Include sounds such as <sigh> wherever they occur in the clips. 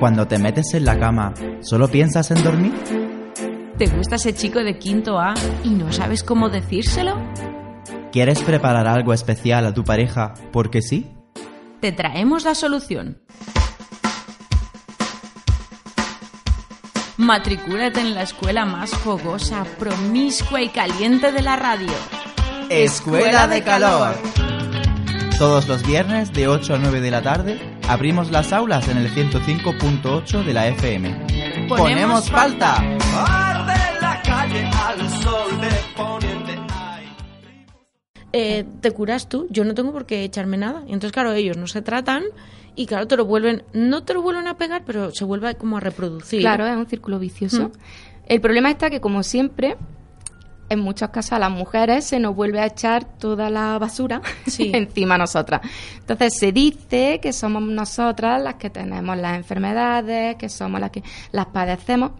Cuando te metes en la cama, ¿solo piensas en dormir? ¿Te gusta ese chico de quinto A y no sabes cómo decírselo? ¿Quieres preparar algo especial a tu pareja porque sí? Te traemos la solución. Matricúlate en la escuela más fogosa, promiscua y caliente de la radio. Escuela de Calor. Todos los viernes de 8 a 9 de la tarde abrimos las aulas en el 105.8 de la FM. ¡Ponemos falta! Eh, te curas tú, yo no tengo por qué echarme nada. Y entonces, claro, ellos no se tratan y, claro, te lo vuelven, no te lo vuelven a pegar, pero se vuelve como a reproducir. Claro, es un círculo vicioso. El problema está que, como siempre, en muchos casos a las mujeres se nos vuelve a echar toda la basura <laughs> encima a nosotras. Entonces se dice que somos nosotras las que tenemos las enfermedades, que somos las que las padecemos,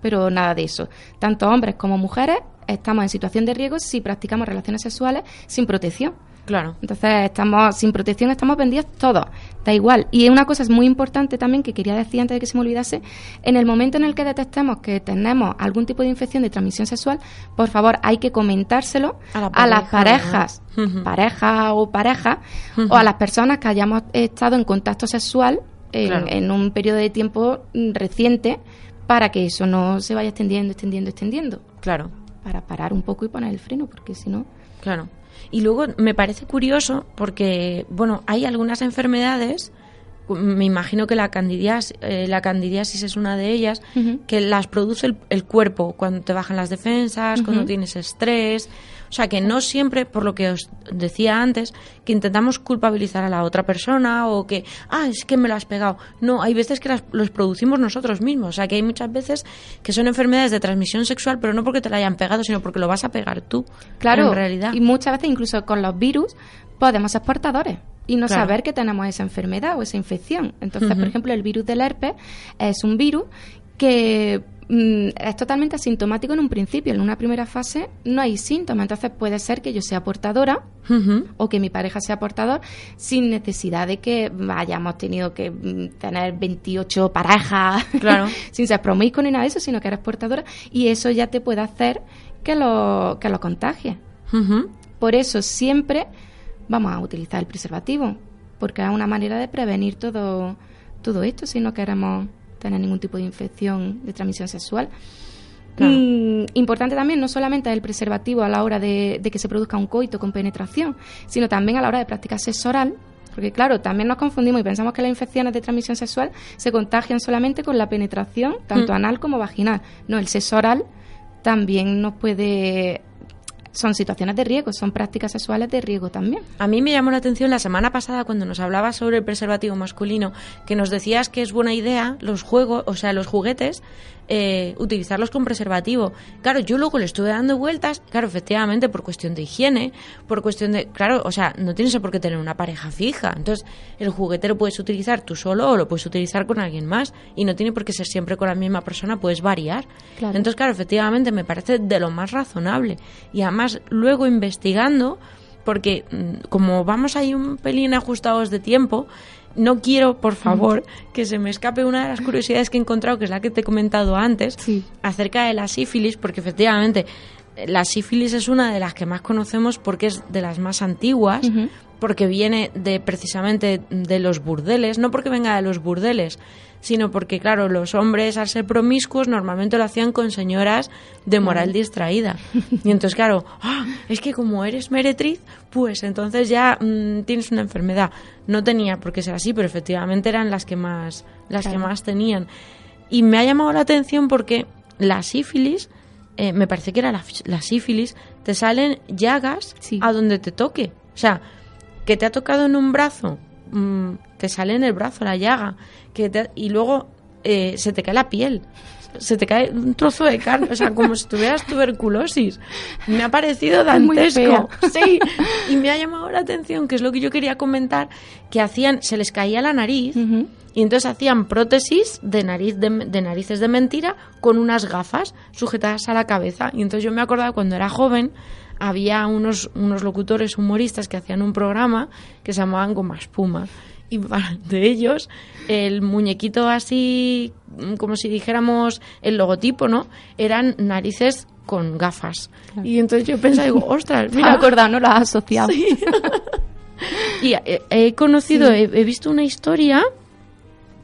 pero nada de eso. Tanto hombres como mujeres estamos en situación de riesgo si practicamos relaciones sexuales sin protección. Claro. Entonces, estamos sin protección, estamos vendidos todos. Da igual. Y una cosa es muy importante también que quería decir antes de que se me olvidase, en el momento en el que detectemos que tenemos algún tipo de infección de transmisión sexual, por favor, hay que comentárselo a, las parejas, pareja o pareja, o a las personas que hayamos estado en contacto sexual en, un periodo de tiempo reciente para que eso no se vaya extendiendo, extendiendo, extendiendo. Claro. Para parar un poco y poner el freno, porque si no... Claro. Y luego me parece curioso porque, bueno, hay algunas enfermedades, me imagino que la candidiasis, eh, la candidiasis es una de ellas, que las produce el, cuerpo cuando te bajan las defensas, cuando tienes estrés. O sea, que no siempre, por lo que os decía antes, que intentamos culpabilizar a la otra persona o que, ah, es que me lo has pegado. No, hay veces que las, los producimos nosotros mismos. O sea, que hay muchas veces que son enfermedades de transmisión sexual, pero no porque te la hayan pegado, sino porque lo vas a pegar tú. Claro, en realidad. Y muchas veces, incluso con los virus, podemos ser portadores y no saber que tenemos esa enfermedad o esa infección. Entonces, por ejemplo, el virus del herpes es un virus que Mm, es totalmente asintomático en un principio. En una primera fase no hay síntomas. Entonces puede ser que yo sea portadora o que mi pareja sea portador sin necesidad de que hayamos tenido que mm, tener 28 parejas claro. <laughs> sin ser promiscuo ni nada de eso, sino que eres portadora y eso ya te puede hacer que lo, que lo contagies. Por eso siempre vamos a utilizar el preservativo, porque es una manera de prevenir todo, todo esto si no queremos tener ningún tipo de infección de transmisión sexual. Mm, importante también no solamente el preservativo a la hora de, que se produzca un coito con penetración, sino también a la hora de practicar sexo oral, porque claro, también nos confundimos y pensamos que las infecciones de transmisión sexual se contagian solamente con la penetración, tanto mm. anal como vaginal. No, el sexo oral también nos puede son situaciones de riesgo, son prácticas sexuales de riesgo también. A mí me llamó la atención la semana pasada cuando nos hablabas sobre el preservativo masculino, que nos decías que es buena idea los juegos, o sea, los juguetes, eh, utilizarlos con preservativo. Claro, yo luego le estuve dando vueltas, claro, efectivamente, por cuestión de higiene, por cuestión de, claro, o sea, no tienes por qué tener una pareja fija. Entonces, el juguete lo puedes utilizar tú solo o lo puedes utilizar con alguien más y no tiene por qué ser siempre con la misma persona, puedes variar. Entonces, claro, efectivamente, me parece de lo más razonable. Y además, luego investigando, porque mm, como vamos ahí un pelín ajustados de tiempo, no quiero, por favor, que se me escape una de las curiosidades que he encontrado, que es la que te he comentado antes, acerca de la sífilis, porque efectivamente la sífilis es una de las que más conocemos porque es de las más antiguas, porque viene de precisamente de los burdeles, no porque venga de los burdeles, sino porque, claro, los hombres al ser promiscuos normalmente lo hacían con señoras de moral distraída. Y entonces, claro, ah, es que como eres meretriz, pues entonces ya mm, tienes una enfermedad. No tenía por qué ser así, pero efectivamente eran las que más, las que más tenían. Y me ha llamado la atención porque la sífilis, eh, me parece que era la, sífilis, te salen llagas a donde te toque. O sea, que te ha tocado en un brazo, mm, te sale en el brazo la llaga, que y luego eh, se te cae la piel, se te cae un trozo de carne, o sea, como si tuvieras tuberculosis. Me ha parecido dantesco. Sí, y me ha llamado la atención, que es lo que yo quería comentar, que hacían, se les caía la nariz. Y entonces hacían prótesis de, nariz de, narices de mentira con unas gafas sujetadas a la cabeza. Y entonces yo me acordaba cuando era joven, había unos, unos locutores humoristas que hacían un programa que se llamaban Goma Espuma y de ellos el muñequito así, como si dijéramos el logotipo, ¿no? Eran narices con gafas. Y entonces yo pensaba, digo, ostras, mira. <laughs> acordado, no lo has asociado. <laughs> y he, conocido, he, visto una historia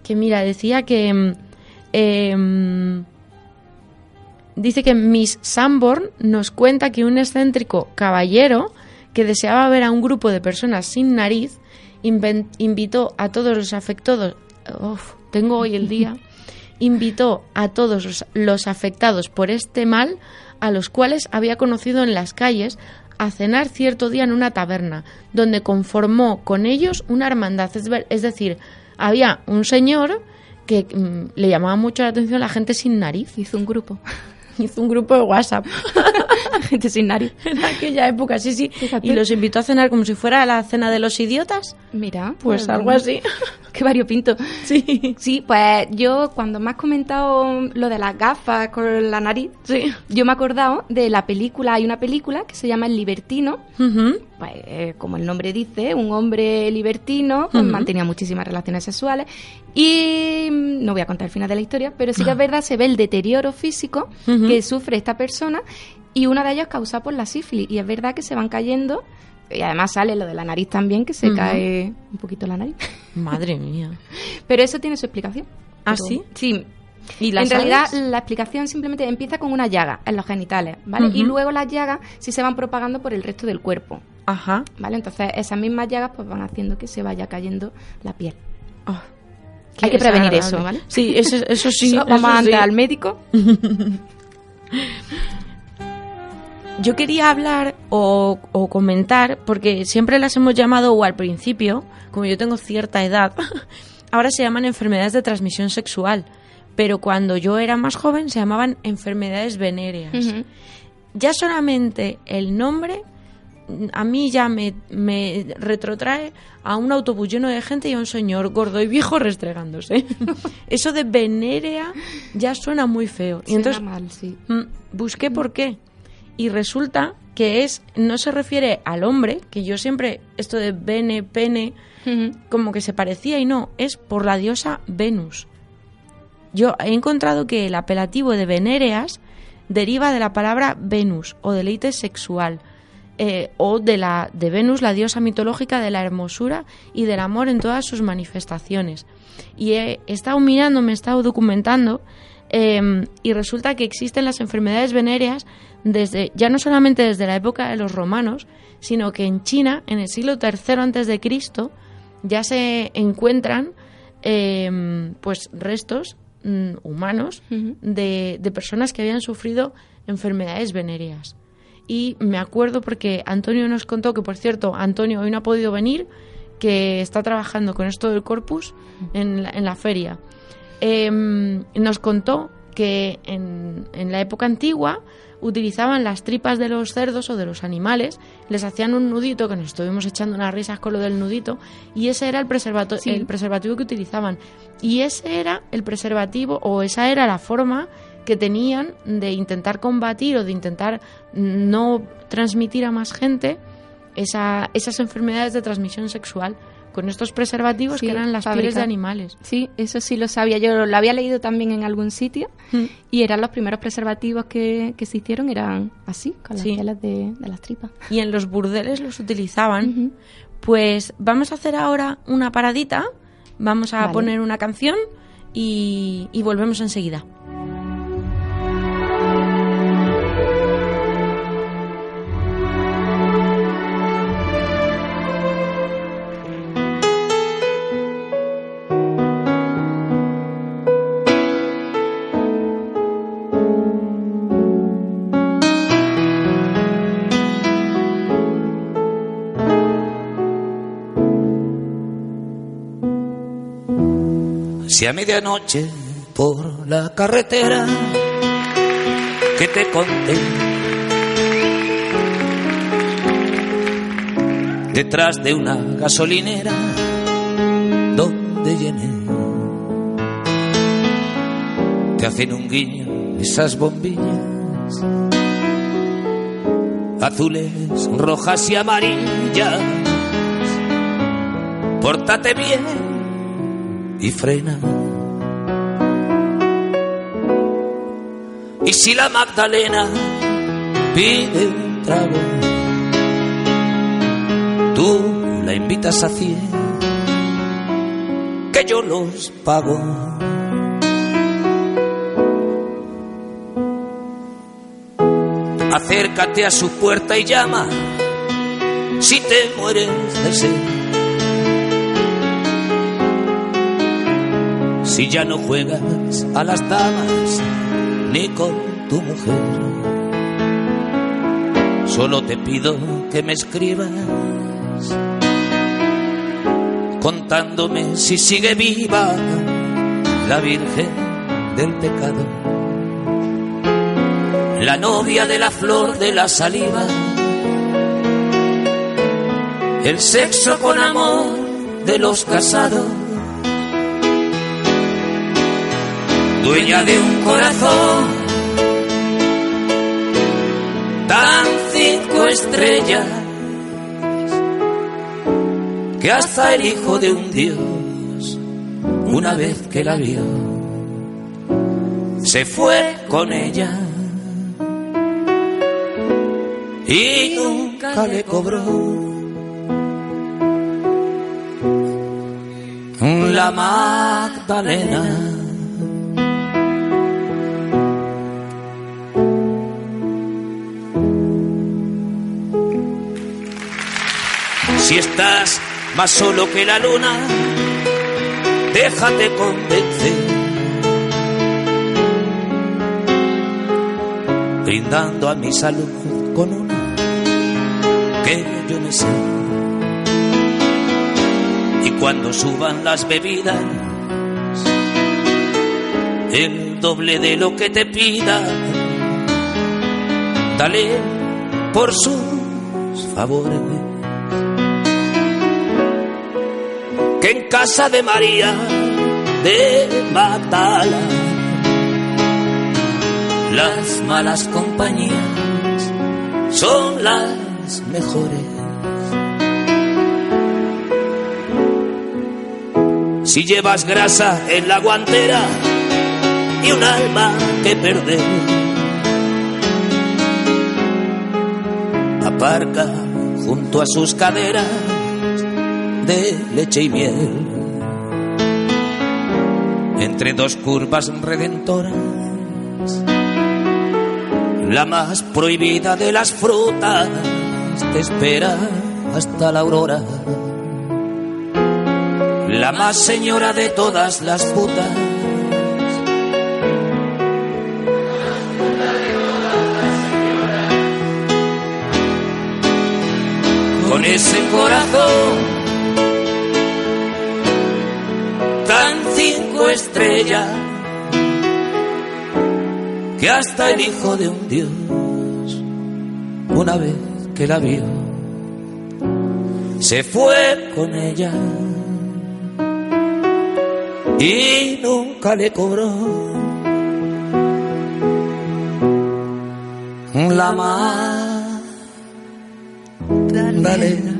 que, mira, decía que... Em, dice que Miss Sanborn nos cuenta que un excéntrico caballero que deseaba ver a un grupo de personas sin nariz invitó a todos los afectados. tengo hoy el día. <laughs> invitó a todos los afectados por este mal, a los cuales había conocido en las calles, a cenar cierto día en una taberna, donde conformó con ellos una hermandad. Es decir, había un señor que mm, le llamaba mucho la atención a la gente sin nariz. Hizo un grupo. <laughs> hizo un grupo de WhatsApp. <laughs> <laughs> Gente sin nariz. En aquella época, sí, sí. Y los invitó a cenar como si fuera la cena de los idiotas. Mira. Pues, pues algo así. <laughs> Qué variopinto. Sí. Sí, pues yo cuando me has comentado lo de las gafas con la nariz, sí. yo me he acordado de la película, hay una película que se llama El Libertino. Pues eh, como el nombre dice, un hombre libertino, pues mantenía muchísimas relaciones sexuales y mm, no voy a contar el final de la historia, pero sí que es ah. verdad, se ve el deterioro físico que sufre esta persona y una de ellas causa por la sífilis. Y es verdad que se van cayendo y además sale lo de la nariz también, que se cae un poquito la nariz. <laughs> Madre mía. Pero eso tiene su explicación. ¿Ah, sí? Sí. ¿Y en realidad la explicación simplemente empieza con una llaga en los genitales, ¿vale? Y luego las llagas sí se van propagando por el resto del cuerpo. Ajá. ¿Vale? Entonces esas mismas llagas pues van haciendo que se vaya cayendo la piel. Ah. Hay que prevenir eso, ¿vale? Sí, eso, eso sí. <laughs> Vamos al médico. <laughs> Yo quería hablar o, comentar, porque siempre las hemos llamado, o al principio, como yo tengo cierta edad, <laughs> ahora se llaman enfermedades de transmisión sexual, pero cuando yo era más joven se llamaban enfermedades venéreas. Ya solamente el nombre a mí ya me, retrotrae a un autobús lleno de gente y a un señor gordo y viejo restregándose. <laughs> Eso de venérea ya suena muy feo. Y entonces mal, sí. Mm, busqué por qué. Y resulta que es, no se refiere al hombre, que yo siempre, esto de vene, pene, como que se parecía y no, es por la diosa Venus. Yo he encontrado que el apelativo de venéreas deriva de la palabra Venus o deleite sexual eh, o de, la, de Venus, la diosa mitológica de la hermosura y del amor en todas sus manifestaciones. Y he, estado mirando, me he estado documentando em, y resulta que existen las enfermedades venéreas desde, ya no solamente desde la época de los romanos, sino que en China, en el siglo III antes de Cristo, ya se encuentran em, pues restos mm, humanos de, de personas que habían sufrido enfermedades venéreas y me acuerdo porque Antonio nos contó que, por cierto, Antonio hoy no ha podido venir, que está trabajando con esto del corpus en la, en la feria. Em, nos contó que en, en, la época antigua utilizaban las tripas de los cerdos o de los animales, les hacían un nudito, que nos estuvimos echando unas risas con lo del nudito, y ese era el, el preservativo que utilizaban. Y ese era el preservativo, o esa era la forma que tenían de intentar combatir o de intentar no transmitir a más gente esa, esas enfermedades de transmisión sexual con estos preservativos que eran las pieles de animales. Sí, eso sí lo sabía. Yo lo había leído también en algún sitio mm. y eran los primeros preservativos que, que, se hicieron, eran así, con las pieles de, las tripas. Y en los burdeles los utilizaban. Pues vamos a hacer ahora una paradita, vamos a poner una canción y, y volvemos enseguida. Si a medianoche por la carretera que te conté, detrás de una gasolinera donde llené, te hacen un guiño esas bombillas azules, rojas y amarillas. Pórtate bien y frena. Y si la Magdalena pide un trago, tú la invitas a cien, que yo los pago. Acércate a su puerta y llama si te mueres de sed. Si ya no juegas a las damas ni con tu mujer, solo te pido que me escribas contándome si sigue viva la Virgen del pecado, la novia de la flor de la saliva. El sexo con amor de los casados, dueña de un corazón tan cinco estrellas que hasta el hijo de un dios, una vez que la vio, se fue con ella y nunca le cobró la Magdalena. Más solo que la luna, déjate convencer. Brindando a mi salud con una que yo me sé y cuando suban las bebidas, el doble de lo que te pida, dale por sus favores. Que en casa de María de Magdala, las malas compañías son las mejores. si llevas grasa en la guantera y un alma que perder. Aparca junto a sus caderas de leche y miel, entre dos curvas redentoras, la más prohibida de las frutas te espera hasta la aurora la más señora de todas las putas. Con ese corazón cinco estrellas que hasta el hijo de un dios, una vez que la vio, se fue con ella y nunca le cobró la Magdalena.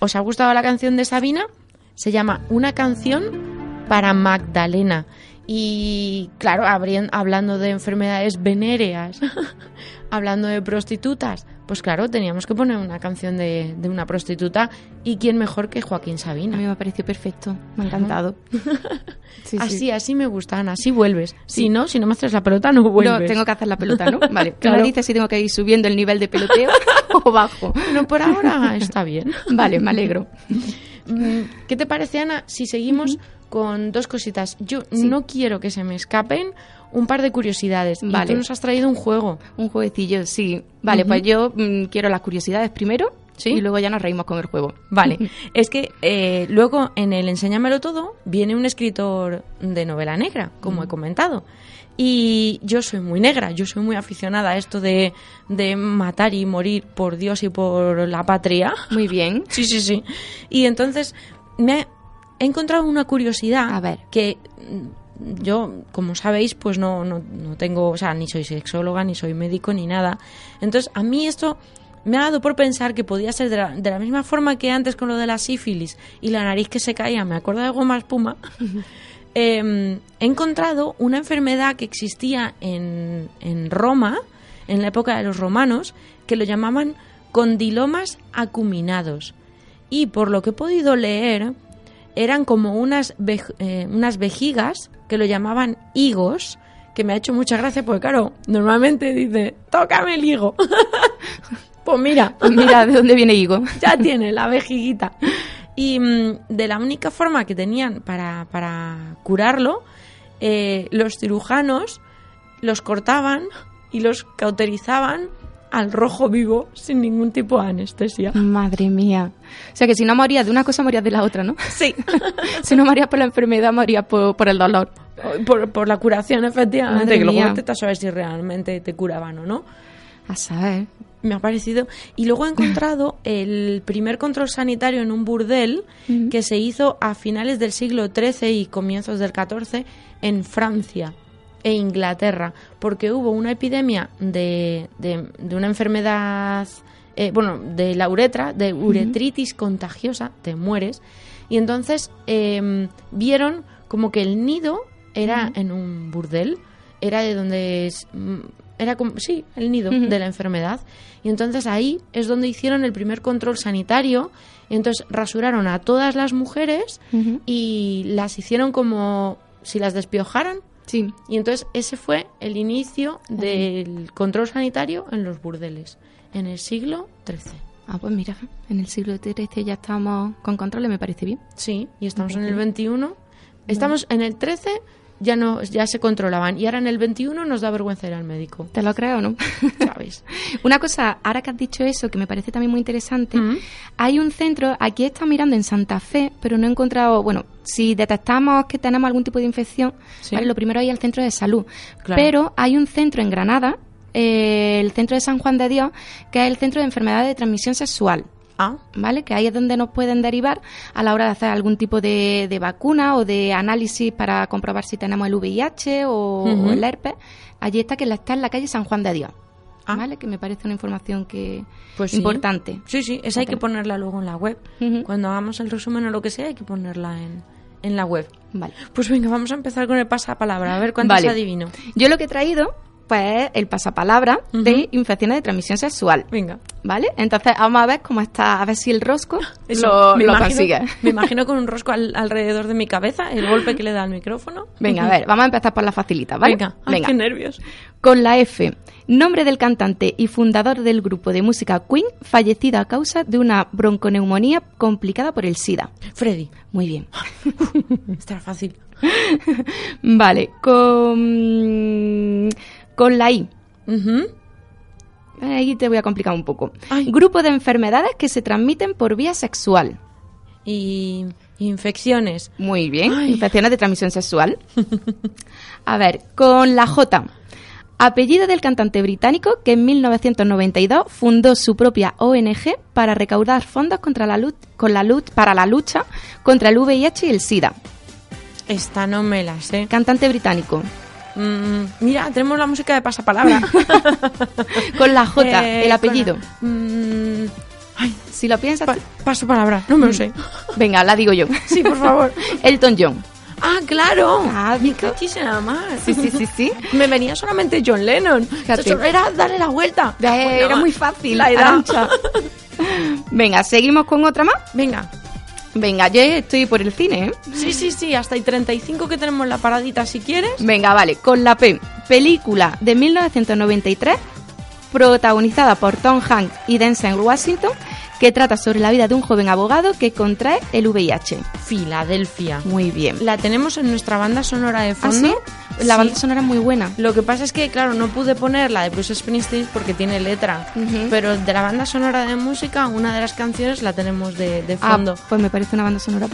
¿Os ha gustado la canción de Sabina? Se llama Una canción para Magdalena. Y claro, hablando de enfermedades venéreas, <laughs> hablando de prostitutas, pues claro, teníamos que poner una canción de, una prostituta. ¿Y quién mejor que Joaquín Sabina? A mí me ha parecido perfecto, me ha encantado. <laughs> así, así me gustan, así vuelves. Si no, si no me haces la pelota, no vuelves. No, tengo que hacer la pelota, ¿no? <laughs> Vale, claro. me dices si tengo que ir subiendo el nivel de peloteo <laughs> o bajo. No, por ahora está bien. Vale, me alegro. Mm, ¿Qué te parece, Ana, si seguimos con dos cositas? Yo no quiero que se me escapen un par de curiosidades. Vale. Y tú nos has traído un juego. Un jueguecillo, sí. Vale, pues yo mm, quiero las curiosidades primero. ¿Sí? Y luego ya nos reímos con el juego. Vale. <laughs> es que eh, luego en el Enséñamelo Todo viene un escritor de novela negra, como he comentado. Y yo soy muy negra, yo soy muy aficionada a esto de, de matar y morir por Dios y por la patria. Muy bien. <laughs> Sí, sí, sí. Y entonces me he encontrado una curiosidad A ver. que yo, como sabéis, pues no, no, no tengo, o sea, ni soy sexóloga, ni soy médico, ni nada. Entonces, a mí esto me ha dado por pensar que podía ser de la, de la misma forma que antes con lo de la sífilis y la nariz que se caía, me acuerdo de goma espuma. <laughs> Eh, he encontrado una enfermedad que existía en, en Roma, en la época de los romanos, que lo llamaban condilomas acuminados. Y por lo que he podido leer, eran como unas, eh, unas vejigas que lo llamaban higos, que me ha hecho mucha gracia porque, claro, normalmente dice, tócame el higo. <laughs> pues mira, Pues mira, ¿de dónde viene Higo? <laughs> ya tiene la vejiguita. Y mm, de la única forma que tenían para, para curarlo, eh, los cirujanos los cortaban y los cauterizaban al rojo vivo sin ningún tipo de anestesia. Madre mía. O sea que si no morías de una cosa, morías de la otra, ¿no? Sí, <laughs> si no morías por la enfermedad, morías por, por el dolor. por, por la curación, efectivamente, Madre que luego te sabes si realmente te curaban o no. A saber. Me ha parecido. Y luego he <laughs> encontrado el primer control sanitario en un burdel que se hizo a finales del siglo XIII y comienzos del XIV en Francia e Inglaterra, porque hubo una epidemia de, de, de una enfermedad, eh, bueno, de la uretra, de uretritis contagiosa, te mueres, y entonces eh, vieron como que el nido era en un burdel, era de donde es, mm, era como, sí, el nido de la enfermedad. Y entonces ahí es donde hicieron el primer control sanitario. Y entonces rasuraron a todas las mujeres y las hicieron como si las despiojaran. Sí. Y entonces ese fue el inicio del control sanitario en los burdeles en el siglo XIII. Ah, pues mira, en el siglo XIII ya estamos con controles, me parece bien. Sí, y estamos en el 21. Estamos en el 13, ya no ya se controlaban. Y ahora en el 21 nos da vergüenza ir al médico. ¿Te lo creo o no? ¿Sabes? <laughs> Una cosa, ahora que has dicho eso, que me parece también muy interesante, Mm. hay un centro, aquí he estado mirando en Santa Fe, pero no he encontrado, bueno, si detectamos que tenemos algún tipo de infección, Sí. ¿vale? lo primero hay el centro de salud. Claro. Pero hay un centro en Granada, eh, el centro de San Juan de Dios, que es el centro de enfermedades de transmisión sexual. Ah, ¿Vale? Que ahí es donde nos pueden derivar a la hora de hacer algún tipo de, de vacuna o de análisis para comprobar si tenemos el VIH o, el herpes. Allí está que la- está en la calle San Juan de Dios. Ah. ¿Vale? Que me parece una información que Pues sí. importante. Sí, sí, esa hay que ponerla luego en la web. Cuando hagamos el resumen o lo que sea, hay que ponerla en, en la web. Vale. Pues venga, vamos a empezar con el pasapalabra, a ver cuántas Vale. adivino. Yo lo que he traído, pues, es el pasapalabra de infecciones de transmisión sexual. Venga. ¿Vale? Entonces, vamos a ver cómo está, a ver si el rosco <laughs> Eso, lo, me lo imagino- consigue. <laughs> Me imagino con un rosco al- alrededor de mi cabeza, el golpe que le da al micrófono. Venga, a ver, vamos a empezar por la facilita, ¿vale? Venga, ay, qué nervios. Con la F, nombre del cantante y fundador del grupo de música Queen, fallecido a causa de una bronconeumonía complicada por el SIDA. Freddy, Muy bien. <laughs> estará fácil. Vale, con, con la I. Ahí te voy a complicar un poco. Ay. Grupo de enfermedades que se transmiten por vía sexual. Y infecciones. Muy bien. Ay. Infecciones de transmisión sexual. A ver, con la J. Apellido del cantante británico que en 1992 fundó su propia ONG para recaudar fondos contra la luz, con la luz, para la lucha contra el VIH y el SIDA. Esta no me la sé. Cantante británico. Mm, mira, tenemos la música de pasapalabra. <laughs> Con la J, Eh, el apellido. la- Mm, ay, Si lo piensas, pa- paso palabra, no me lo sé. venga, la digo yo. Sí, por favor. <laughs> Elton John. Ah, claro. Ah, Mi nada más. Sí, sí, sí, sí. <laughs> Me venía solamente John Lennon. Solo era darle la vuelta. Eh, Bueno, Era muy fácil. La edad. Venga, seguimos con otra más. Venga. Venga, yo estoy por el cine, ¿eh? Sí, sí, sí, hasta hay 35 que tenemos la paradita si quieres. Venga, vale, con la P. Película de 1993, protagonizada por Tom Hanks y Denzel Washington, que trata sobre la vida de un joven abogado que contrae el VIH. Filadelfia. Muy bien. La tenemos en nuestra banda sonora de ¿Ah, fondo. sí? La Sí. banda sonora es muy buena. Lo que pasa es que, claro, no pude poner la de Bruce Springsteen porque tiene letra. Pero de la banda sonora de música, una de las canciones la tenemos de, de Ah, fondo. pues me parece una banda sonora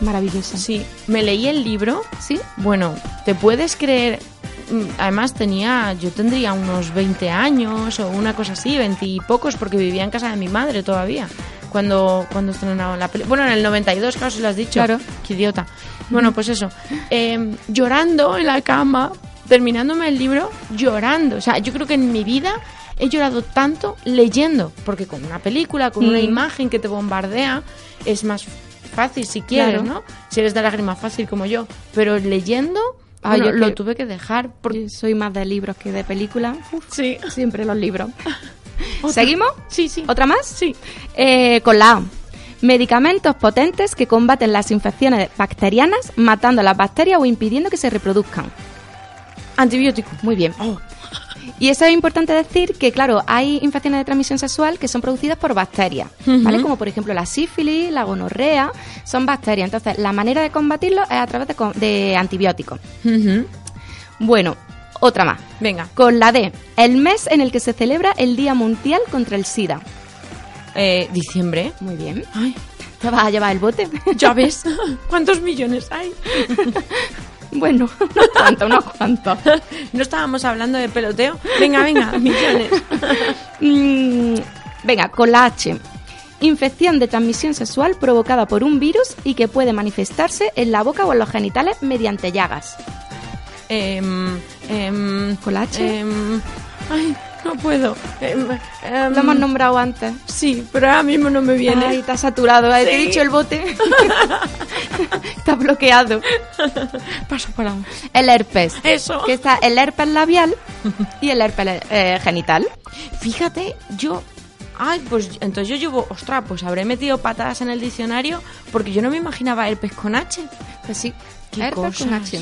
maravillosa. Sí, me leí el libro. ¿Sí? Bueno, ¿te puedes creer mm, además tenía, yo tendría unos 20 años o una cosa así, 20 y pocos, porque vivía en casa de mi madre todavía. Cuando, cuando estrenaron la película. Bueno, en el 92, claro, si lo has dicho. Claro. Qué idiota. Bueno, pues eso. Eh, llorando en la cama, terminándome el libro, llorando. O sea, yo creo que en mi vida he llorado tanto leyendo. Porque con una película, con una Mm. imagen que te bombardea, es más fácil si quieres, Claro. ¿no? Si eres de lágrimas fácil como yo. Pero leyendo, Ah, bueno, yo lo que- tuve que dejar. Porque... Yo soy más de libros que de películas. Sí. siempre los libros. <laughs> Otra. ¿Seguimos? Sí, sí. ¿Otra más? Sí. Eh, con la. Medicamentos potentes que combaten las infecciones bacterianas, matando las bacterias o impidiendo que se reproduzcan. Antibiótico. Muy bien. Oh. Y eso es importante decir que, claro, hay infecciones de transmisión sexual que son producidas por bacterias, ¿vale? Como por ejemplo la sífilis, la gonorrea, son bacterias. Entonces, la manera de combatirlo es a través de, de antibióticos. Bueno, otra más. Venga. Con la D, el mes en el que se celebra el Día Mundial contra el SIDA. Eh, diciembre. Muy bien. Ay, ¿Te vas a llevar el bote? <laughs> ya ves. ¿Cuántos millones hay? <laughs> bueno, unos cuantos, <laughs> unos cuantos. ¿No estábamos hablando de peloteo? Venga, venga, millones. Mm, venga, con la H. Infección de transmisión sexual provocada por un virus y que puede manifestarse en la boca o en los genitales mediante llagas. ¿Con la H? em, ay, no puedo. Em, em, Lo hemos nombrado antes. Sí, pero ahora mismo no me viene. Ay, está saturado. ¿eh? Te he dicho el bote. <laughs> está bloqueado. Paso para El herpes. Eso. Que está el herpes labial y el herpes eh, genital. Fíjate, yo... Ay, pues entonces yo llevo... Ostras, pues habré metido patadas en el diccionario porque yo no me imaginaba herpes con H. Pues sí. Qué herpes con cosas. H.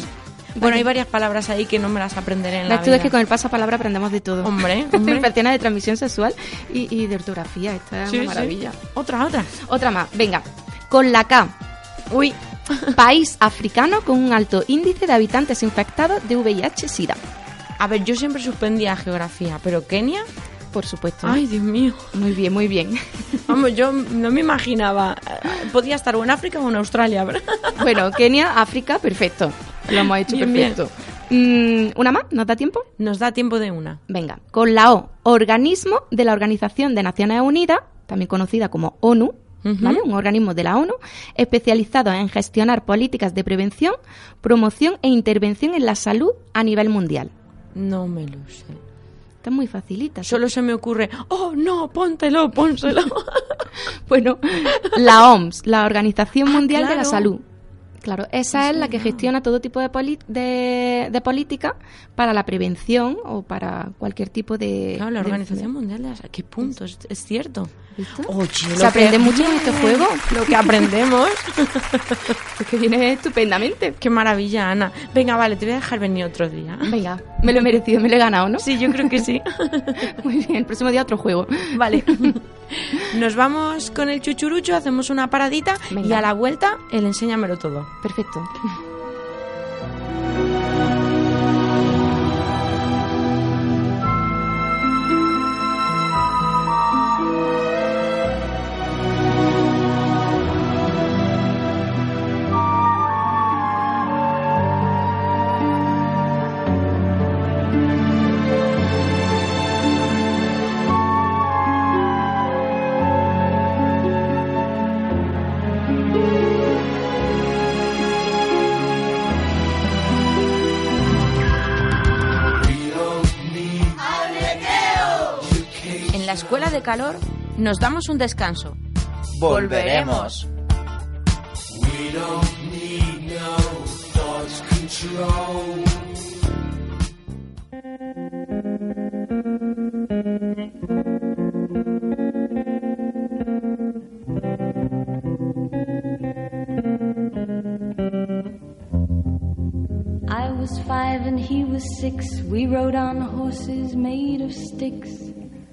Bueno, hay varias palabras ahí que no me las aprenderé en La la vida. es que con el pasapalabra aprendemos de todo. Hombre, <laughs> hombre. De transmisión sexual y, y de ortografía. Esto es Sí, una sí. maravilla. Otra, otra. Otra más. Venga. Con la K. Uy, <laughs> País africano con un alto índice de habitantes infectados de VIH-Sida. a ver, yo siempre suspendía geografía, pero Kenia... Por supuesto. Ay, Dios mío. Muy bien, muy bien. <laughs> Vamos, yo no me imaginaba. Podía estar o en África o en Australia, ¿verdad? <laughs> bueno, Kenia, África, perfecto. Lo hemos hecho Bien, perfecto. Mm, ¿Una más? ¿Nos da tiempo? Nos da tiempo de una. Venga, con la O, organismo de la Organización de Naciones Unidas, también conocida como ONU. ¿vale? Un organismo de la ONU especializado en gestionar políticas de prevención, promoción e intervención en la salud a nivel mundial. No me lo sé. Está muy facilita. Solo se me ocurre, oh, no, póntelo, pónselo. <laughs> Bueno, la OMS, la Organización Mundial de la. Salud. Claro, esa es la que gestiona todo tipo de, poli- de, de política para la prevención o para cualquier tipo de... Claro, la de Organización Mundial de la. ¿Qué punto? Es, es cierto. Oye, Se aprende mucho en este juego. Lo que <laughs> aprendemos. Es que viene estupendamente. Qué maravilla, Ana. Venga, vale, te voy a dejar venir otro día. Venga, me lo he merecido, me lo he ganado, ¿no? Sí, yo creo que sí. <laughs> Muy bien, el próximo día otro juego. Vale. <laughs> Nos vamos con el chuchurucho, hacemos una paradita y a la vuelta el enséñamelo todo. Perfecto. La escuela de calor nos damos un descanso. Volveremos. I was five and he was six. We rode on horses made of sticks.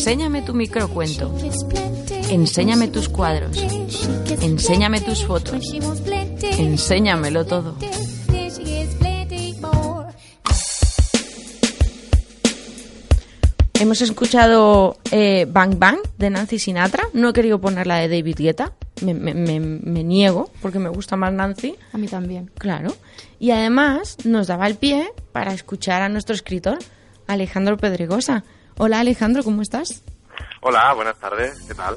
Enséñame tu microcuento. Enséñame tus cuadros. Enséñame tus fotos. Enséñamelo todo. Hemos escuchado eh, Bang Bang de Nancy Sinatra. No he querido poner la de David Guetta. Me, me- me- me niego porque me gusta más Nancy. A mí también. Claro. Y además nos daba el pie para escuchar a nuestro escritor, Alejandro Pedregosa. Hola Alejandro, ¿cómo estás? Hola, buenas tardes, ¿qué tal?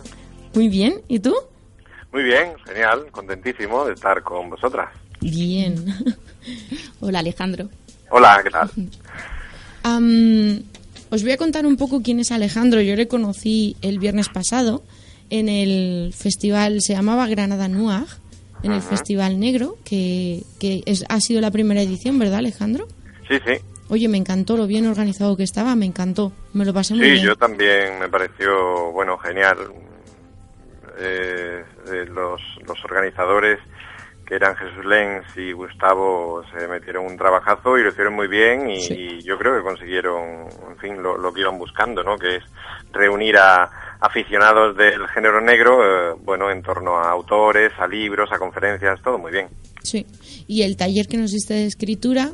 Muy bien. ¿Y tú? Muy bien, genial, contentísimo de estar con vosotras. Bien. <laughs> Hola Alejandro. Hola, ¿qué tal? <laughs> Os voy a contar un poco quién es Alejandro. Yo le conocí el viernes pasado en el festival, se llamaba Granada Nuag, en el Festival Negro, que, que es- ha sido la primera edición, ¿verdad Alejandro? Sí, sí, Oye, me encantó lo bien organizado que estaba, me encantó. Me lo pasé muy sí, bien. yo también me pareció, bueno, genial. Eh, eh, los, los organizadores, que eran Jesús Lenz y Gustavo, se metieron un trabajazo y lo hicieron muy bien y, Sí. y yo creo que consiguieron, en fin, lo, lo que iban buscando, ¿no? Que es reunir a aficionados del género negro, eh, bueno, en torno a autores, a libros, a conferencias, todo muy bien. Sí. Y el taller que nos diste de escritura,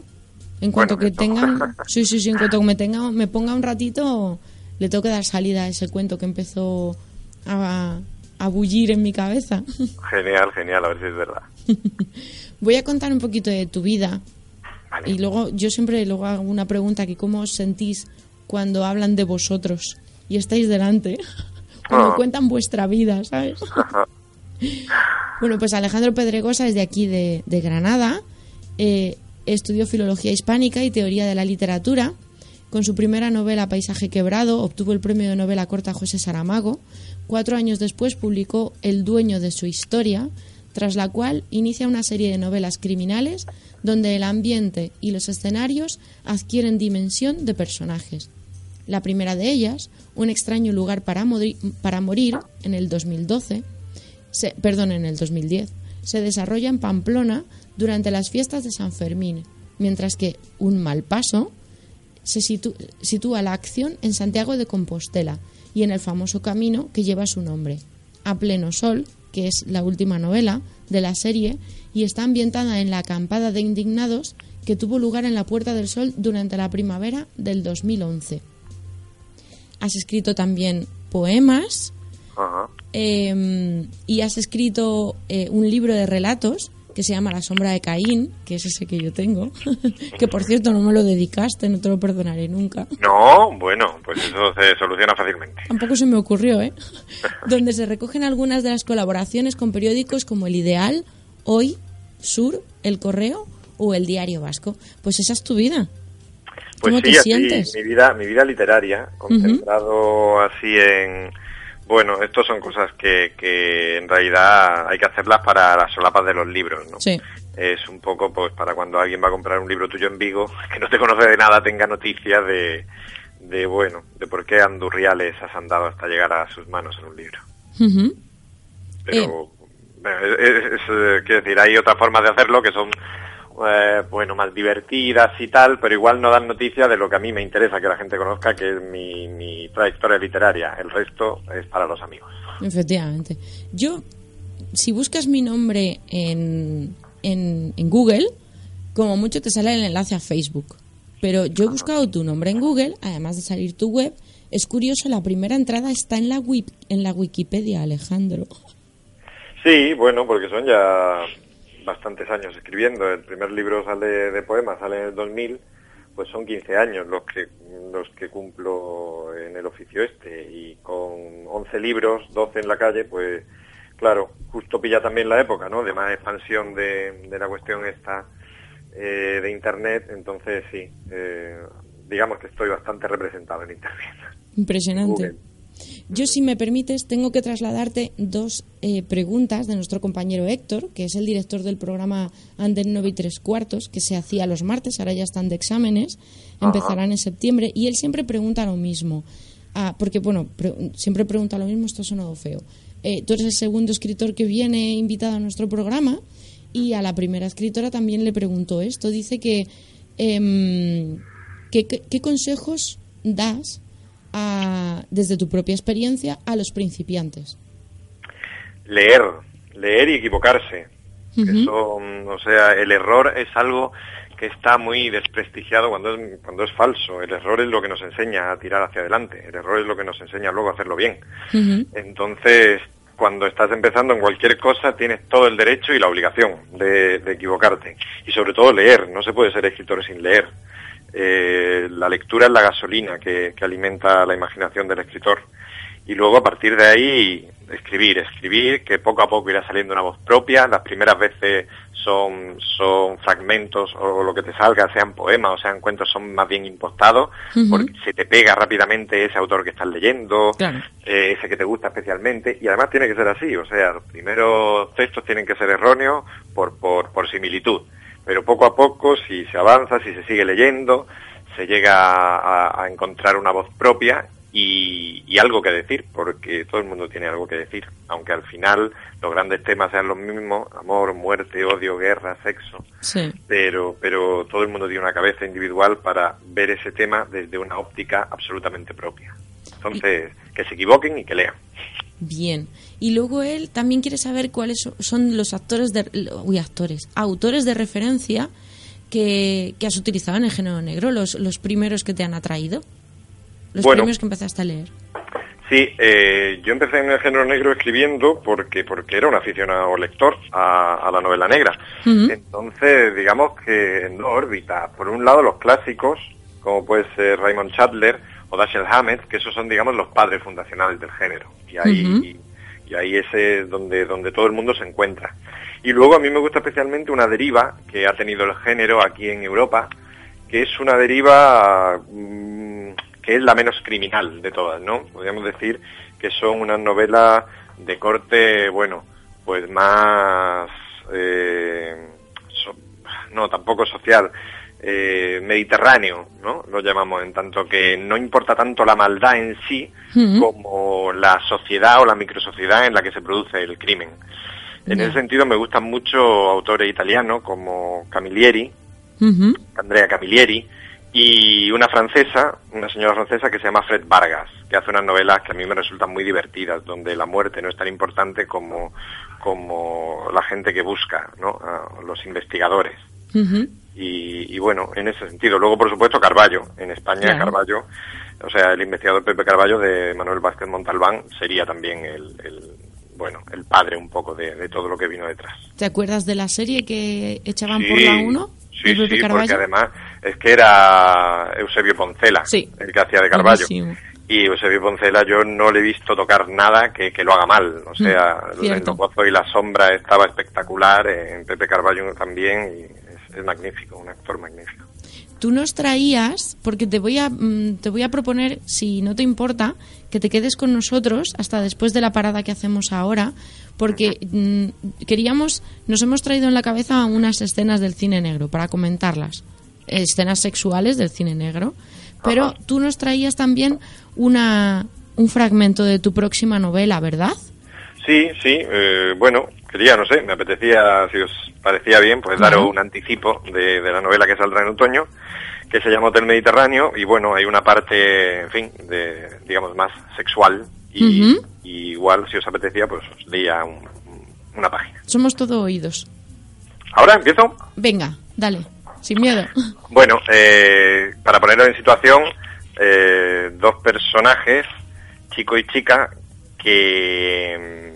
en cuanto Bueno, que tengan, <laughs> sí, sí, sí, en cuanto que me tenga, me ponga un ratito, le tengo que dar salida a ese cuento que empezó a, a bullir en mi cabeza. <laughs> Genial, genial, a ver si es verdad. <laughs> Voy a contar un poquito de tu vida Vale. y luego yo siempre luego hago una pregunta que cómo os sentís cuando hablan de vosotros y estáis delante, cuando Ah. cuentan vuestra vida, ¿sabes? Bueno, pues Alejandro Pedregosa es de aquí, de, de Granada. Eh, estudió Filología Hispánica y Teoría de la Literatura. Con su primera novela Paisaje Quebrado obtuvo el premio de novela corta José Saramago. Cuatro años después publicó El dueño de su historia, tras la cual inicia una serie de novelas criminales donde el ambiente y los escenarios adquieren dimensión de personajes. La primera de ellas, Un extraño lugar para, morir, en el 2012, se, perdón, en el 2010, se desarrolla en Pamplona durante las fiestas de San Fermín, mientras que Un mal paso se sitúa la acción en Santiago de Compostela y en el famoso camino que lleva su nombre. A pleno sol, que es la última novela de la serie y está ambientada en la acampada de indignados que tuvo lugar en la Puerta del Sol durante la primavera del 2011. Has escrito también poemas eh, y has escrito eh, un libro de relatos que se llama La sombra de Caín, que es ese que yo tengo, <laughs> que por cierto no me lo dedicaste, no te lo perdonaré nunca. No, bueno, pues eso se soluciona fácilmente. Tampoco se me ocurrió, ¿eh? <laughs> Donde se recogen algunas de las colaboraciones con periódicos como El Ideal, Hoy, Sur, El Correo o El Diario Vasco. Pues esa es tu vida. Pues ¿Cómo sí, te así, sientes? mi vida, mi vida literaria, concentrado así en... Bueno, estos son cosas que, que en realidad hay que hacerlas para las solapas de los libros, ¿no? Sí. Es un poco pues para cuando alguien va a comprar un libro tuyo en Vigo, <laughs> que no te conoce de nada, tenga noticias de, de bueno, de por qué Andurriales has andado hasta llegar a sus manos en un libro. Pero, bueno, es, es- es, eh, quiero decir, hay otras formas de hacerlo que son, eh, bueno, más divertidas y tal, pero igual no dan noticia de lo que a mí me interesa que la gente conozca, que es mi, mi trayectoria literaria. El resto es para los amigos. Efectivamente. Yo, si buscas mi nombre en, en, en Google, como mucho te sale el enlace a Facebook. Pero yo he buscado tu nombre en Google, además de salir tu web. Es curioso, la primera entrada está en la, wip- en la Wikipedia, Alejandro. Sí, bueno, porque son ya bastantes años escribiendo. El primer libro sale de poemas, sale en el 2000, pues son 15 años los que los que cumplo en el oficio este y con 11 libros, 12 en la calle, pues claro, justo pilla también la época, ¿no? De más expansión de, de la cuestión esta eh, de Internet, entonces sí, eh, digamos que estoy bastante representado en Internet. Impresionante. Google. Yo, si me permites, tengo que trasladarte dos eh, preguntas de nuestro compañero Héctor, que es el director del programa Anden 9 y 3 cuartos, que se hacía los martes, ahora ya están de exámenes, empezarán en septiembre, y él siempre pregunta lo mismo. Ah, porque, bueno, pre- siempre pregunta lo mismo, esto ha sonado feo. Eh, tú eres el segundo escritor que viene invitado a nuestro programa, y a la primera escritora también le preguntó esto. Dice que, em, que- que- ¿qué consejos das a- desde tu propia experiencia a los principiantes? leer, leer y equivocarse. Eso, mm, o sea, el error es algo que está muy desprestigiado cuando es, cuando es falso. El error es lo que nos enseña a tirar hacia adelante. El error es lo que nos enseña luego a hacerlo bien. Entonces, cuando estás empezando en cualquier cosa, tienes todo el derecho y la obligación de, de equivocarte. Y sobre todo leer. No se puede ser escritor sin leer. Eh, la lectura es la gasolina que, que alimenta la imaginación del escritor. Y luego a partir de ahí escribir, escribir, que poco a poco irá saliendo una voz propia. Las primeras veces son, son fragmentos o lo que te salga, sean poemas o sean cuentos, son más bien impostados, porque se te pega rápidamente ese autor que estás leyendo, Claro. eh, ese que te gusta especialmente, y además tiene que ser así, o sea, los primeros textos tienen que ser erróneos por, por, por similitud, pero poco a poco, si se avanza, si se sigue leyendo, se llega a, a encontrar una voz propia y, y algo que decir, porque todo el mundo tiene algo que decir, aunque al final los grandes temas sean los mismos, amor, muerte, odio, guerra, sexo, Sí. pero, pero todo el mundo tiene una cabeza individual para ver ese tema desde una óptica absolutamente propia. Entonces, que se equivoquen y que lean. Bien. Y luego él también quiere saber cuáles so- son los actores de uy, actores, autores de referencia que, que has utilizado en el género negro, los, los primeros que te han atraído. Los Bueno. primeros que empezaste a leer. Sí, eh, yo empecé en el género negro escribiendo porque porque era un aficionado lector a, a la novela negra. Entonces, digamos que en dos órbitas. Por un lado, los clásicos, como puede ser Raymond Chandler o Dashiell Hammett, que esos son, digamos, los padres fundacionales del género. Y ahí, y ahí es donde, donde todo el mundo se encuentra. Y luego a mí me gusta especialmente una deriva que ha tenido el género aquí en Europa, que es una deriva mm, que es la menos criminal de todas, ¿no? Podríamos decir que son unas novelas de corte, bueno, pues más, eh, so- no, tampoco social, eh, mediterráneo, ¿no? Lo llamamos, en tanto que no importa tanto la maldad en sí como la sociedad o la microsociedad en la que se produce el crimen. En ese sentido me gustan mucho autores italianos como Camilleri. Andrea Camilleri, y una francesa, una señora francesa que se llama Fred Vargas, que hace unas novelas que a mí me resultan muy divertidas, donde la muerte no es tan importante como, como la gente que busca, ¿no? A los investigadores. Y, y bueno, en ese sentido. Luego, por supuesto, Carballo. En España, Claro. Carballo o sea, el investigador Pepe Carballo de Manuel Vázquez Montalbán sería también el, bueno, el padre un poco de, todo lo que vino detrás. ¿Te acuerdas de la serie que echaban por la 1? Sí, sí, porque además es que era Eusebio Poncela, el que hacía de Carballo. Y Eusebio Poncela yo no le he visto tocar nada que, lo haga mal. O sea, mm, en Los y la Sombra estaba espectacular, en Pepe Carballo también, y es magnífico, un actor magnífico. Tú nos traías, porque te voy a mm, te voy a proponer, si no te importa, que te quedes con nosotros hasta después de la parada que hacemos ahora, porque mm, queríamos, nos hemos traído en la cabeza unas escenas del cine negro para comentarlas, escenas sexuales del cine negro, pero tú nos traías también una un fragmento de tu próxima novela, ¿verdad? Sí, sí, eh, bueno, quería, no sé, me apetecía, si os parecía bien, pues daros un anticipo de, la novela que saldrá en otoño, que se llama Hotel Mediterráneo, y bueno, hay una parte, en fin, de, digamos, más sexual, y, igual, si os apetecía, pues os leía una página. Somos todo oídos. ¿Ahora empiezo? Venga, dale, sin miedo. <laughs> Bueno, eh, para ponerlo en situación, eh, dos personajes, chico y chica, que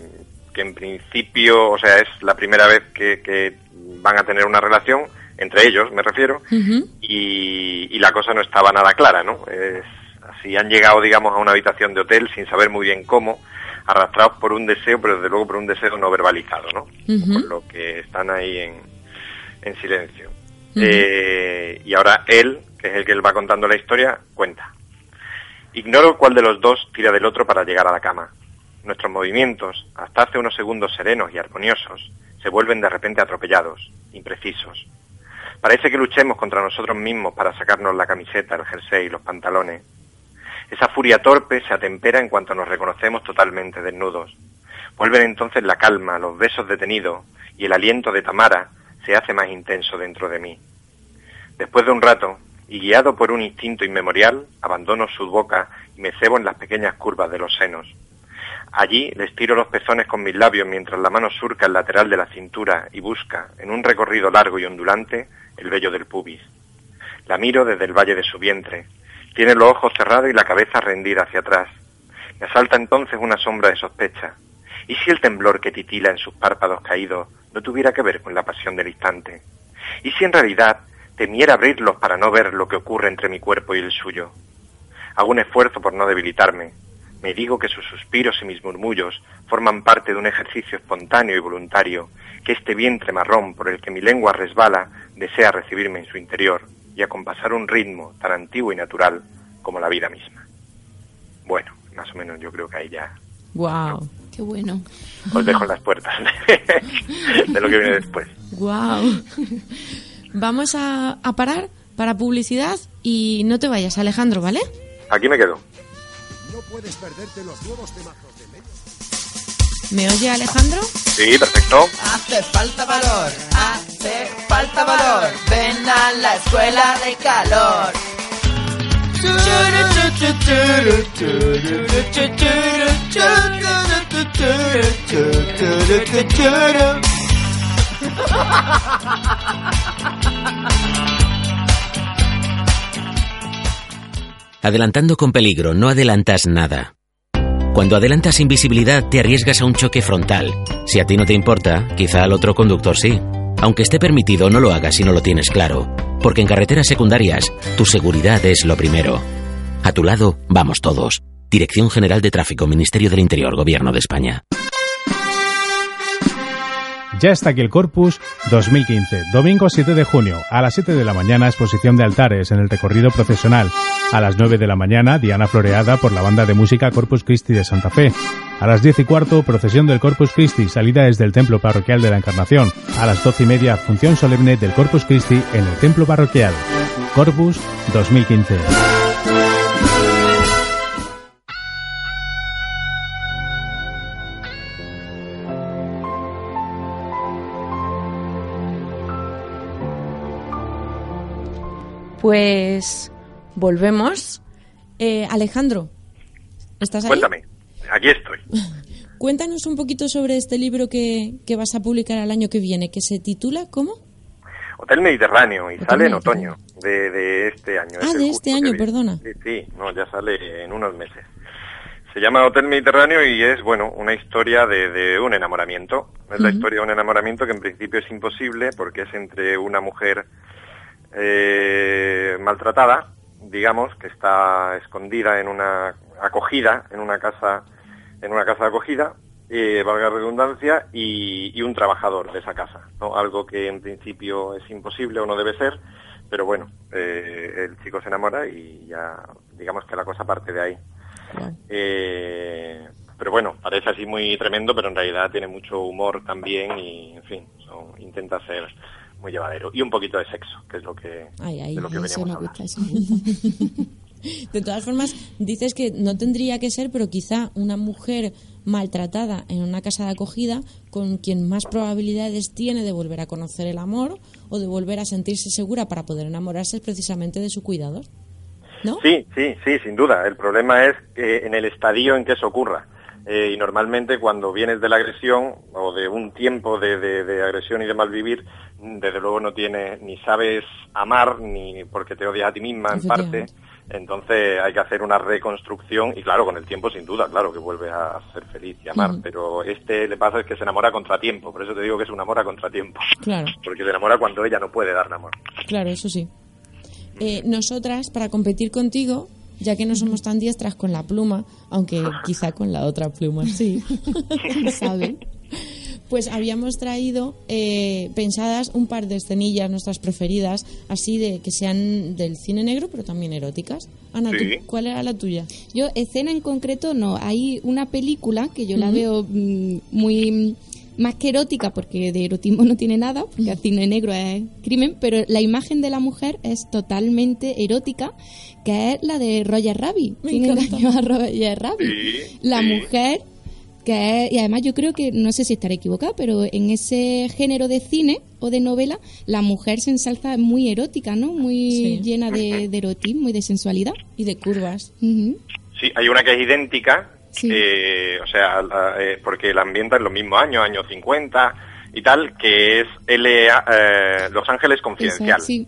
que en principio, o sea, es la primera vez que, van a tener una relación, entre ellos me refiero, y, la cosa no estaba nada clara, ¿no? Es, así han llegado, digamos, a una habitación de hotel sin saber muy bien cómo, arrastrados por un deseo, pero desde luego por un deseo no verbalizado, ¿no? Por lo que están ahí en, en silencio. Eh, y ahora él, que es el que él va contando la historia, cuenta. Ignoro cuál de los dos tira del otro para llegar a la cama. Nuestros movimientos, hasta hace unos segundos serenos y armoniosos, se vuelven de repente atropellados, imprecisos. Parece que luchemos contra nosotros mismos para sacarnos la camiseta, el jersey y los pantalones. Esa furia torpe se atempera en cuanto nos reconocemos totalmente desnudos. Vuelven entonces la calma, los besos detenidos y el aliento de Tamara se hace más intenso dentro de mí. Después de un rato, y guiado por un instinto inmemorial, abandono su boca y me cebo en las pequeñas curvas de los senos. Allí les tiro los pezones con mis labios mientras la mano surca el lateral de la cintura y busca, en un recorrido largo y ondulante, el vello del pubis. La miro desde el valle de su vientre. Tiene los ojos cerrados y la cabeza rendida hacia atrás. Me asalta entonces una sombra de sospecha. ¿Y si el temblor que titila en sus párpados caídos no tuviera que ver con la pasión del instante? ¿Y si en realidad temiera abrirlos para no ver lo que ocurre entre mi cuerpo y el suyo? Hago un esfuerzo por no debilitarme, me digo que sus suspiros y mis murmullos forman parte de un ejercicio espontáneo y voluntario, que este vientre marrón por el que mi lengua resbala desea recibirme en su interior y acompasar un ritmo tan antiguo y natural como la vida misma. Bueno, más o menos yo creo que ahí ya. ¡Wow! ¡Qué bueno! Os dejo las puertas <laughs> de, lo que viene después. ¡Wow! Vamos a, a parar para publicidad y no te vayas, Alejandro, ¿vale? Aquí me quedo puedes perderte los nuevos temazos de medio. ¿Me oye Alejandro? Sí, perfecto. Hace falta valor, hace falta valor. Ven a la escuela de calor. <laughs> Adelantando con peligro, no adelantas nada. Cuando adelantas invisibilidad, te arriesgas a un choque frontal. Si a ti no te importa, quizá al otro conductor sí. Aunque esté permitido, no lo hagas si no lo tienes claro. Porque en carreteras secundarias, tu seguridad es lo primero. A tu lado, vamos todos. Dirección General de Tráfico, Ministerio del Interior, Gobierno de España. Ya está aquí el Corpus 2015, domingo 7 de junio, a las 7 de la mañana exposición de altares en el recorrido procesional. A las 9 de la mañana, Diana floreada por la banda de música Corpus Christi de Santa Fe. A las 10 y cuarto, procesión del Corpus Christi, salida desde el Templo Parroquial de la Encarnación. A las 12 y media, función solemne del Corpus Christi en el Templo Parroquial. Corpus 2015. Pues volvemos. Eh, Alejandro, ¿estás ahí? Cuéntame, aquí estoy. <laughs> Cuéntanos un poquito sobre este libro que, vas a publicar el año que viene, que se titula ¿cómo? Hotel Mediterráneo y sale en otoño de, de este año. Ah, de este año, perdona. Sí, sí, no, ya sale en unos meses. Se llama Hotel Mediterráneo y es, bueno, una historia de, de un enamoramiento. Es la historia de un enamoramiento que en principio es imposible porque es entre una mujer eh, maltratada, digamos, que está escondida en una acogida, en una casa, en una casa de acogida, eh, valga la redundancia, y, y, un trabajador de esa casa, ¿no? Algo que en principio es imposible o no debe ser, pero bueno, eh, el chico se enamora y ya, digamos que la cosa parte de ahí. Eh, pero bueno, parece así muy tremendo, pero en realidad tiene mucho humor también y, en fin, son, intenta ser muy llevadero. Y un poquito de sexo, que es lo que, ay, ay, de lo que eso veníamos me a gusta, eso me gusta. <laughs> De todas formas, dices que no tendría que ser, pero quizá una mujer maltratada en una casa de acogida con quien más probabilidades tiene de volver a conocer el amor o de volver a sentirse segura para poder enamorarse es precisamente de su cuidador. ¿No? Sí, sí, sí, sin duda. El problema es que en el estadio en que eso ocurra. Eh, y normalmente cuando vienes de la agresión o de un tiempo de, de, de, agresión y de malvivir, desde luego no tienes ni sabes amar ni porque te odias a ti misma en parte. Entonces hay que hacer una reconstrucción y claro, con el tiempo sin duda, claro que vuelve a ser feliz y amar, pero este le pasa es que se enamora a contratiempo, por eso te digo que es un amor a contratiempo, Claro, <laughs> porque se enamora cuando ella no puede dar amor. claro, eso sí. Eh, nosotras, para competir contigo, ya que no somos tan diestras con la pluma, aunque quizá con la otra pluma sí, <laughs> ¿saben? Pues habíamos traído eh, pensadas un par de escenillas, nuestras preferidas, así de que sean del cine negro, pero también eróticas. Ana, ¿tú Sí. ¿cuál era la tuya? Yo, escena en concreto, no. Hay una película que yo la veo mm, muy más que erótica, porque de erotismo no tiene nada, porque el cine negro es crimen, pero la imagen de la mujer es totalmente erótica, que es la de Roger Rabbit. Me ¿Quién engañó a Roger Rabbit? la mujer que es- y además yo creo que, no sé si estaré equivocada, pero en ese género de cine o de novela, la mujer se ensalza muy erótica, ¿no? Muy Sí. llena de, de erotismo y de sensualidad. Y de curvas. Sí, hay una que es idéntica, Sí. eh, o sea, la- eh, porque la ambienta en los mismos años, años 50 y tal, que es LA, eh, Los Ángeles Confidencial. Sí.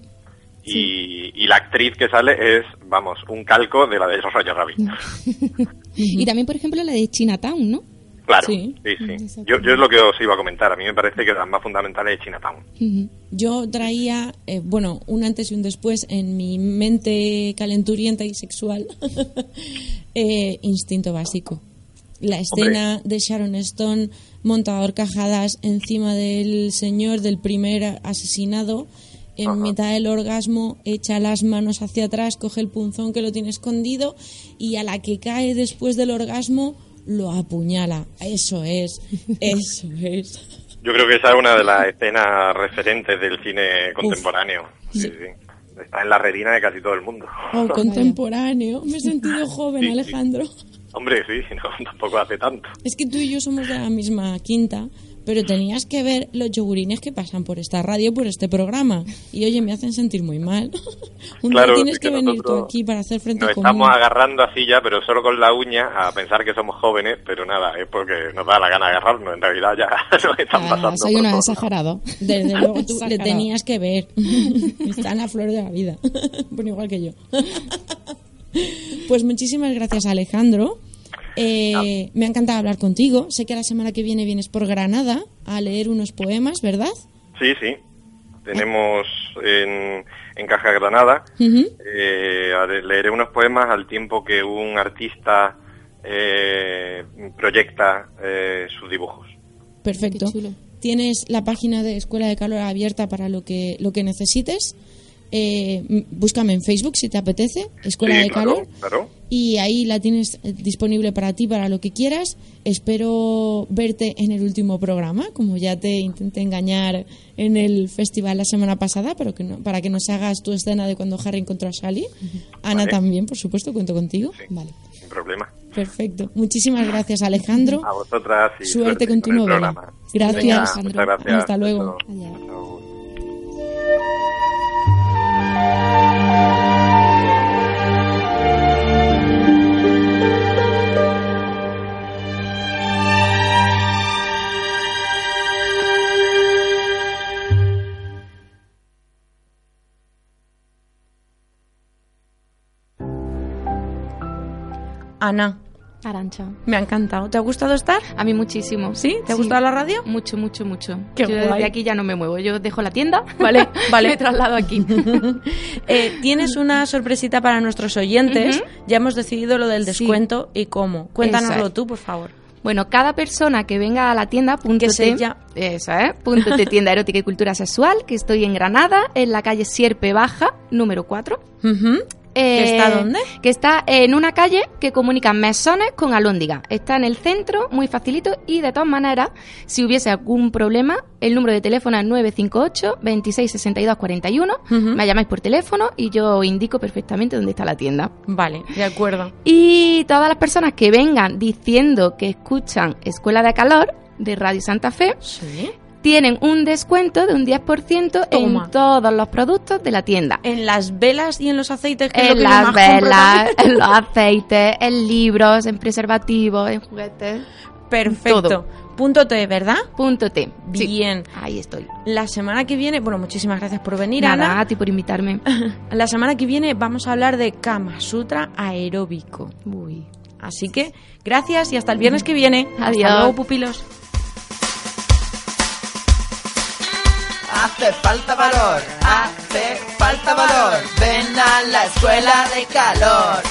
Y, y la actriz que sale es, vamos, un calco de la de Roger Rabbit. <laughs> Y también, por ejemplo, la de Chinatown, ¿no? Claro, Sí. sí, sí. Yo, yo es lo que os iba a comentar. A mí me parece que las más fundamentales es Chinatown. Yo traía, eh, bueno, un antes y un después en mi mente calenturienta y sexual. <laughs> eh, instinto básico. La escena de Sharon Stone monta a horcajadas encima del señor del primer asesinado. En mitad del orgasmo echa las manos hacia atrás, coge el punzón que lo tiene escondido y a la que cae después del orgasmo lo apuñala. Eso es, <laughs> eso es. Yo creo que esa es una de las escenas referentes del cine contemporáneo. Sí, sí. Está en la retina de casi todo el mundo. Oh, <laughs> contemporáneo. Me he sentido joven, Sí, sí. Alejandro. Hombre, sí, <laughs> no, tampoco hace tanto. Es que tú y yo somos de la misma quinta, pero tenías que ver los yogurines que pasan por esta radio, por este programa. Y oye, me hacen sentir muy mal. <laughs> Un Claro, día tienes es que que venir tú aquí para hacer frente Nos común. estamos agarrando así ya, pero solo con la uña, a pensar que somos jóvenes, pero nada, es porque nos da la gana agarrarnos. En realidad ya <laughs> nos están pasando. Soy exagerados. Desde <laughs> luego tú le tenías que ver. Está en la flor de la vida. Bueno, igual que yo. Pues muchísimas gracias, Alejandro. Eh, me ha encantado hablar contigo. Sé que la semana que viene vienes por Granada a leer unos poemas, ¿verdad? Sí, sí. Tenemos en, en Caja Granada, Ujú. eh, a- leeré unos poemas al tiempo que un artista eh, proyecta eh, sus dibujos. Perfecto. Tienes la página de Escuela de Calor abierta para lo que, lo que necesites. Eh, búscame en Facebook si te apetece, Escuela Sí, de claro, Calor. claro. Y ahí la tienes eh, disponible para ti, para lo que quieras. Espero verte en el último programa, como ya te intenté engañar en el festival la semana pasada, pero que no- para que nos hagas tu escena de cuando Harry encontró a Sally. Ana Vale. también, por supuesto, cuento contigo. Vale, Sin problema. perfecto. Muchísimas gracias, Alejandro. A vosotras y Suerte con tu el novela. programa. Gracias. Venga, Alejandro. gracias. Hasta luego. 安娜。Arancha. Me ha encantado. ¿Te ha gustado estar? A mí muchísimo. ¿Sí? ¿Te ha gustado la radio? Mucho, mucho, mucho. Qué Yo guay. de aquí ya no me muevo. Yo dejo la tienda, <laughs> ¿vale? <laughs> Vale. me traslado aquí. <laughs> Eh, Tienes una sorpresita para nuestros oyentes. Ya hemos decidido lo del Sí. descuento y cómo. Cuéntanoslo es. tú, por favor. Bueno, cada persona que venga a la tienda, punto ya- eso es, punto T, tienda erótica y cultura sexual, que estoy en Granada, en la calle Sierpe Baja, número 4. Ujú. ¿Que está dónde? Que está en una calle que comunica Mesones con Alhóndiga. Está en el centro, muy facilito, y de todas maneras, si hubiese algún problema, el número de teléfono es 958 26 62 41. Ujú. Me llamáis por teléfono y yo indico perfectamente dónde está la tienda. Vale, de acuerdo. Y todas las personas que vengan diciendo que escuchan Escuela de Calor de Radio Santa Fe Sí. Tienen un descuento de un 10% Toma. en todos los productos de la tienda. En las velas y en los aceites, que es lo En que las velas, en los aceites, en libros, en preservativos, en juguetes. Perfecto. Todo. Punto T, ¿verdad? Punto T. Sí, Bien. ahí estoy. La semana que viene, bueno, muchísimas gracias por venir, Nada, Ana. a ti por invitarme. <laughs> La semana que viene vamos a hablar de Kama Sutra aeróbico. Uy. Así que gracias y hasta el viernes que viene. Adiós. Hasta luego, pupilos. Hace falta valor, hace falta valor. Ven a la escuela de calor.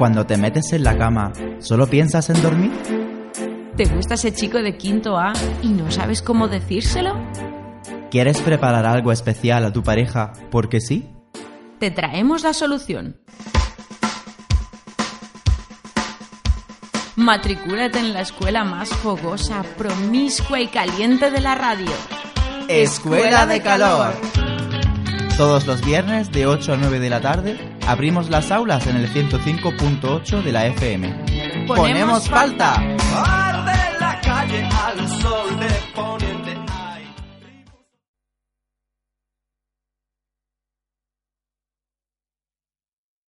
Cuando te metes en la cama, ¿solo piensas en dormir? ¿Te gusta ese chico de quinto A y no sabes cómo decírselo? ¿Quieres preparar algo especial a tu pareja porque sí? Te traemos la solución. Matricúlate en la escuela más fogosa, promiscua y caliente de la radio. Escuela de Calor. Todos los viernes de 8 a 9 de la tarde abrimos las aulas en el 105.8 de la FM. Ponemos falta! Arde la calle al sol de.